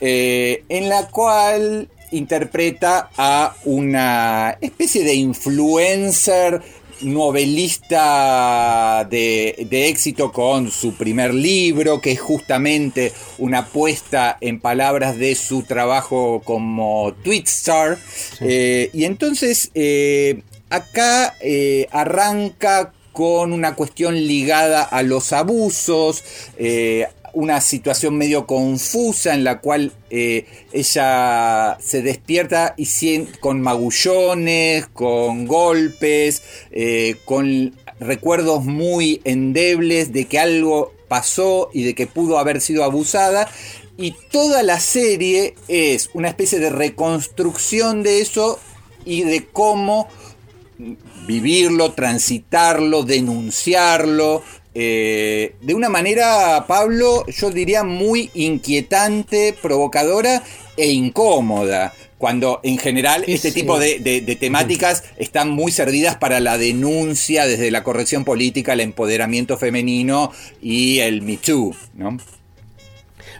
en la cual interpreta a una especie de influencer novelista de, éxito con su primer libro, que es justamente una puesta en palabras de su trabajo como Twitstar. Eh, y entonces eh, acá eh, arranca con una cuestión ligada a los abusos, una situación medio confusa en la cual eh, ella se despierta y con magullones, con golpes, eh, con recuerdos muy endebles de que algo pasó y de que pudo haber sido abusada. Y toda la serie es una especie de reconstrucción de eso y de cómo vivirlo, transitarlo, denunciarlo, eh, de una manera, Pablo, yo diría muy inquietante, provocadora e incómoda. Cuando en general este tipo de, temáticas están muy servidas para la denuncia desde la corrección política, el empoderamiento femenino y el Me Too, ¿no?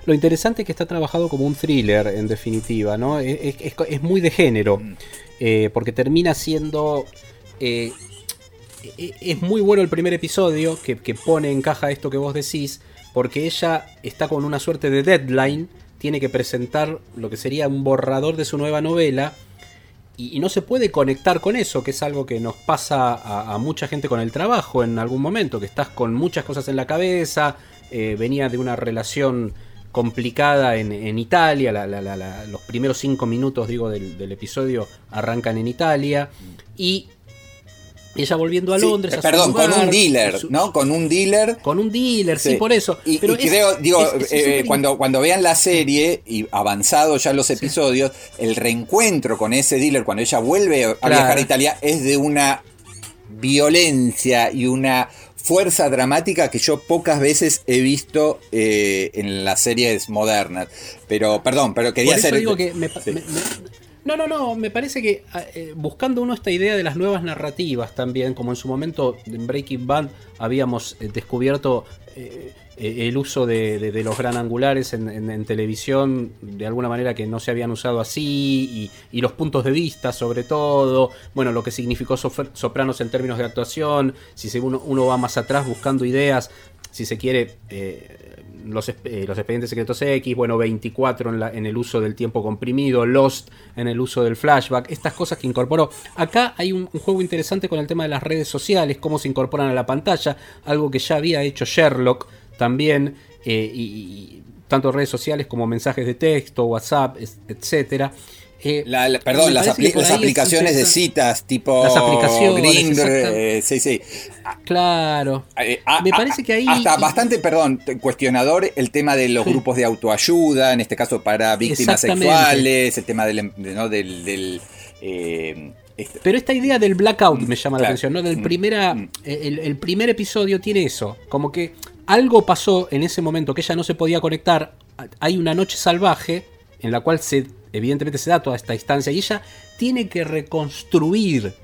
Lo interesante es que está trabajado como un thriller, en definitiva, ¿no? Es, muy de género, mm. eh, porque termina siendo eh, es muy bueno el primer episodio que, pone en caja esto que vos decís, porque ella está con una suerte de deadline, tiene que presentar lo que sería un borrador de su nueva novela. Y, no se puede conectar con eso, que es algo que nos pasa a, mucha gente con el trabajo en algún momento, que estás con muchas cosas en la cabeza, eh, venía de una relación complicada en, Italia, los primeros cinco minutos digo del, episodio arrancan en Italia y ella volviendo a Londres. a perdón, con un dealer, ¿no? Con un dealer. Con un dealer, sí, por eso. Y, creo, digo, eh, cuando, cuando vean la serie y avanzado ya los episodios, el reencuentro con ese dealer, cuando ella vuelve a viajar a Italia, es de una violencia y una fuerza dramática que yo pocas veces he visto eh, en las series modernas. Pero, perdón, pero quería Por eso hacer. Digo que no, no, no, me parece que ah, eh, buscando uno esta idea de las nuevas narrativas también, como en su momento en Breaking Bad habíamos eh, descubierto eh, el uso de, los gran angulares en, televisión de alguna manera que no se habían usado así, y, los puntos de vista sobre todo, bueno, lo que significó Sopranos en términos de actuación, si uno, uno va más atrás buscando ideas, si se quiere los, eh, los, expedientes secretos X, bueno, 24 en, la, en, el uso del tiempo comprimido, Lost en el uso del flashback, estas cosas que incorporó. Acá hay un, juego interesante con el tema de las redes sociales, cómo se incorporan a la pantalla, algo que ya había hecho Sherlock también, eh, y, tanto redes sociales como mensajes de texto, WhatsApp, etcétera. Eh, perdón, las, aplicaciones de citas tipo las aplicaciones, eh, sí, sí. Claro. Eh, me parece que ahí. Hasta bastante, perdón, cuestionador el tema de los grupos de autoayuda, en este caso para víctimas sexuales, el tema del. del, este Pero esta idea del blackout me llama la atención, ¿no? Del mm, primera, mm. el primer episodio tiene eso, como que algo pasó en ese momento que ella no se podía conectar. Hay una noche salvaje en la cual se evidentemente se da toda esta instancia y ella tiene que reconstruir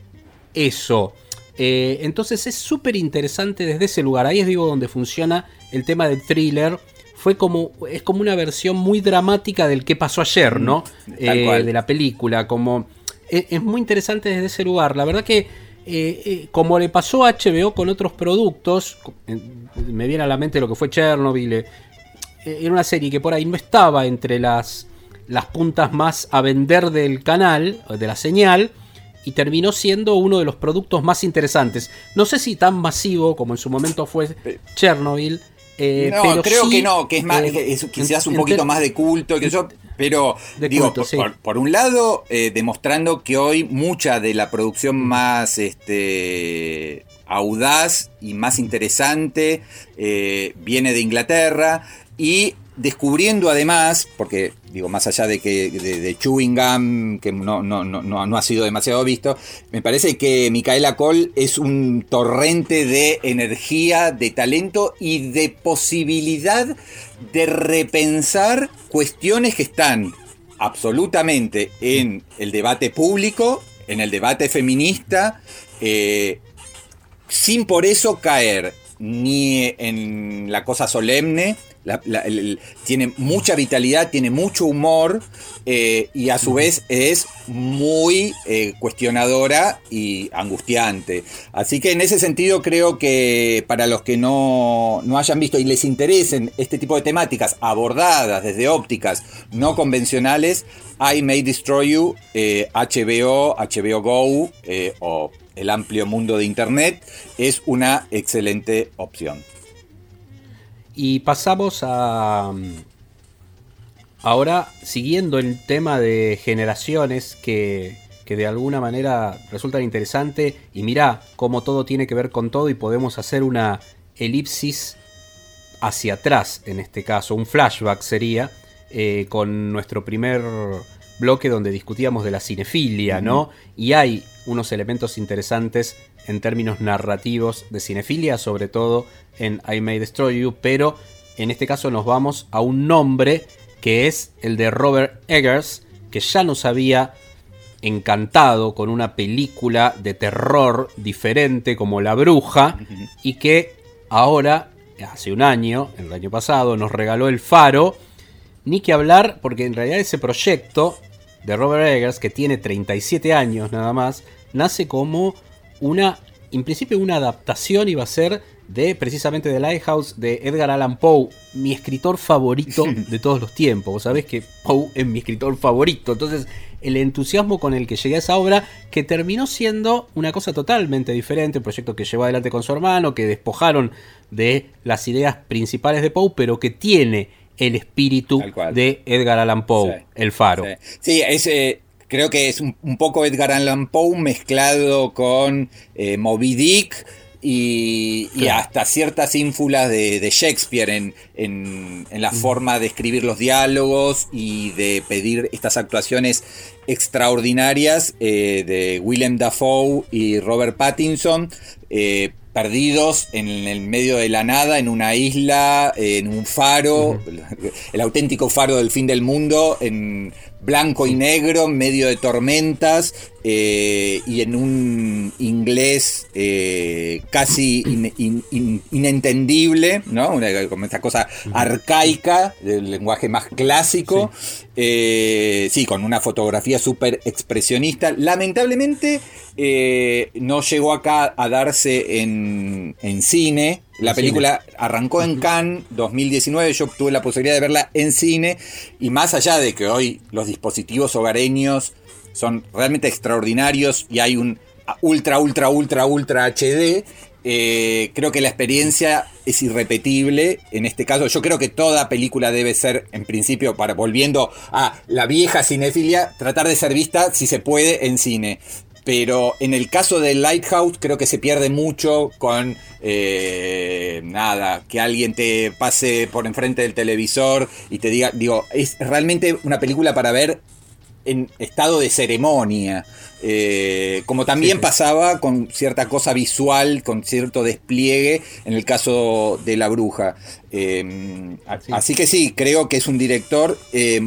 eso. Eh, entonces es súper interesante desde ese lugar. Ahí es digo donde funciona el tema del thriller. Fue como, es como una versión muy dramática del que pasó ayer, ¿no? Eh, de la película. Como, e, es, muy interesante desde ese lugar. La verdad que, eh, como le pasó a HBO con otros productos, me viene a la mente lo que fue Chernobyl. era una serie que por ahí no estaba entre las las puntas más a vender del canal, de la señal, y terminó siendo uno de los productos más interesantes. No sé si tan masivo como en su momento fue Chernobyl. Eh, no, creo que no, que es más, eh, quizás un poquito más de culto, que yo, pero digo, por, un lado, eh, demostrando que hoy mucha de la producción más este, audaz y más interesante viene de Inglaterra y descubriendo además, porque digo, más allá de que de, Chewing Gum, que no, no, no, no, no ha sido demasiado visto, me parece que Micaela Cole es un torrente de energía, de talento y de posibilidad de repensar cuestiones que están absolutamente en el debate público, en el debate feminista, eh, sin por eso caer ni en la cosa solemne, la- tiene mucha vitalidad, tiene mucho humor eh, y a su vez es muy eh, cuestionadora y angustiante. Así que en ese sentido creo que para los que no, no hayan visto y les interesen este tipo de temáticas abordadas desde ópticas no convencionales, I May Destroy You, eh, HBO, HBO Go o el amplio mundo de Internet es una excelente opción. Y pasamos a. Ahora, siguiendo el tema de generaciones que, que de alguna manera resultan interesante. Y mirá cómo todo tiene que ver con todo y podemos hacer una elipsis hacia atrás en este caso. Un flashback sería eh, con nuestro primer bloque donde discutíamos de la cinefilia, ¿no? Y hay unos elementos interesantes en términos narrativos de cinefilia, sobre todo en I May Destroy You, pero en este caso nos vamos a un nombre que es el de Robert Eggers, que ya nos había encantado con una película de terror diferente como La Bruja y que ahora, hace un año, el año pasado, nos regaló El Faro. Ni que hablar, porque en realidad ese proyecto de Robert Eggers, que tiene 37 años nada más, nace como una, en principio una adaptación iba a ser de precisamente The Lighthouse de Edgar Allan Poe, mi escritor favorito <laughs> de todos los tiempos. Vos sabés que Poe es mi escritor favorito. Entonces, el entusiasmo con el que llegué a esa obra, que terminó siendo una cosa totalmente diferente, un proyecto que llevó adelante con su hermano, que despojaron de las ideas principales de Poe, pero que tiene el espíritu de Edgar Allan Poe, Sí. el faro. Sí, Sí, es, eh, creo que es un, un poco Edgar Allan Poe mezclado con eh, Moby Dick y, hasta ciertas ínfulas de, de Shakespeare en, en- en la forma de escribir los diálogos y de pedir estas actuaciones extraordinarias eh, de Willem Dafoe y Robert Pattinson. eh, perdidos en el medio de la nada, en una isla, en un faro, el auténtico faro del fin del mundo, en blanco y negro, en medio de tormentas, eh, y en un inglés eh, casi in- in- in- inentendible, ¿no? Una, como esta cosa arcaica, del lenguaje más clásico, eh, sí, con una fotografía súper expresionista. Lamentablemente no llegó acá a darse en, en cine. La película arrancó en Cannes 2019, yo tuve la posibilidad de verla en cine y más allá de que hoy los dispositivos hogareños son realmente extraordinarios y hay un ultra, ultra, ultra, ultra HD, eh, creo que la experiencia es irrepetible. En este caso, yo creo que toda película debe ser, en principio, para volviendo a la vieja cinefilia, tratar de ser vista, si se puede, en cine. Pero en el caso de Lighthouse creo que se pierde mucho con eh, nada, que alguien te pase por enfrente del televisor y te diga, digo, es realmente una película para ver en estado de ceremonia. Eh, como también Sí, sí. pasaba con cierta cosa visual, con cierto despliegue en el caso de La Bruja. Eh, Sí. Así que sí, creo que es un director eh,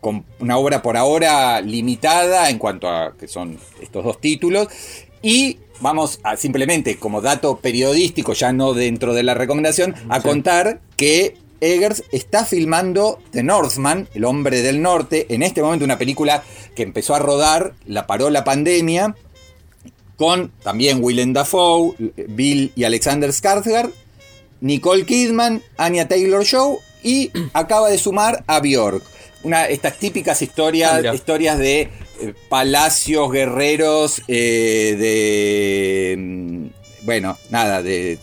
con una obra por ahora limitada en cuanto a que son estos dos títulos. Y vamos a simplemente, como dato periodístico, ya no dentro de la recomendación, a Sí. contar que Eggers está filmando The Northman, El hombre del norte, en este momento una película que empezó a rodar, la paró la pandemia, con también Willem Dafoe, Bill y Alexander Skarsgård, Nicole Kidman, Anya Taylor-Joy y acaba de sumar a Bjork. Una, estas típicas historias, Ah, historias de eh, palacios guerreros, eh, de... mm, Bueno, nada, de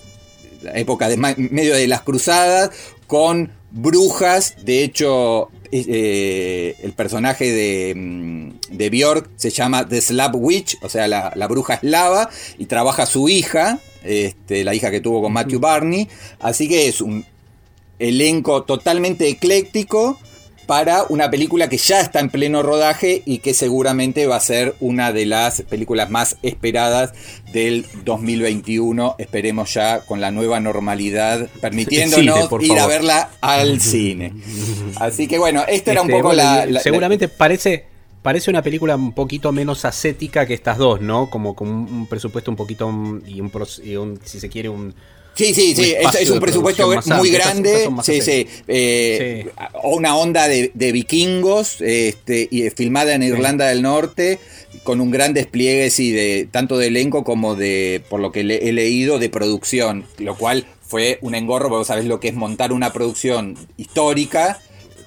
la época de medio de las cruzadas, con brujas. De hecho, eh, eh, el personaje de, mm, de Bjork se llama The Slab Witch, o sea, la, la bruja eslava, y trabaja su hija, este, la hija que tuvo con Matthew Barney. Así que es un elenco totalmente ecléctico para una película que ya está en pleno rodaje y que seguramente va a ser una de las películas más esperadas del 2021. Esperemos ya con la nueva normalidad, permitiéndonos Cine, ir a verla al <laughs> cine. Así que bueno, esta era un Este, poco bueno, la, seguramente parece parece una película un poquito menos ascética que estas dos, ¿no? Como con un, presupuesto un poquito mm, y un, y un- si se quiere un Sí, sí, sí, es, un presupuesto muy grande, sí, sí, eh, una onda de, de vikingos, este, y filmada en Irlanda del Norte, con un gran despliegue, sí, de, tanto de elenco como de, por lo que le- he leído, de producción, lo cual fue un engorro, porque vos sabés lo que es montar una producción histórica,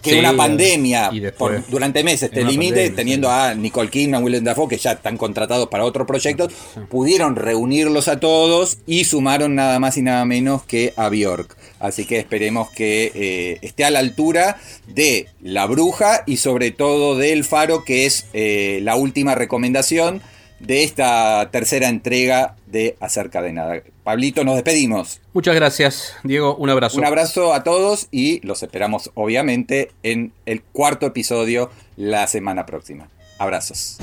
que Sí, una pandemia y después- por- durante meses te limite, pandemia, teniendo sí. a Nicole Kidman, Willem Dafoe, que ya están contratados para otros proyectos, pudieron reunirlos a todos y sumaron nada más y nada menos que a Bjork. Así que esperemos que eh, esté a la altura de La Bruja y sobre todo de El Faro, que es eh, la última recomendación de esta tercera entrega de Acerca de Nada. Pablito, nos despedimos. Muchas gracias, Diego. Un abrazo. Un abrazo a todos y los esperamos obviamente en el cuarto episodio la semana próxima. Abrazos.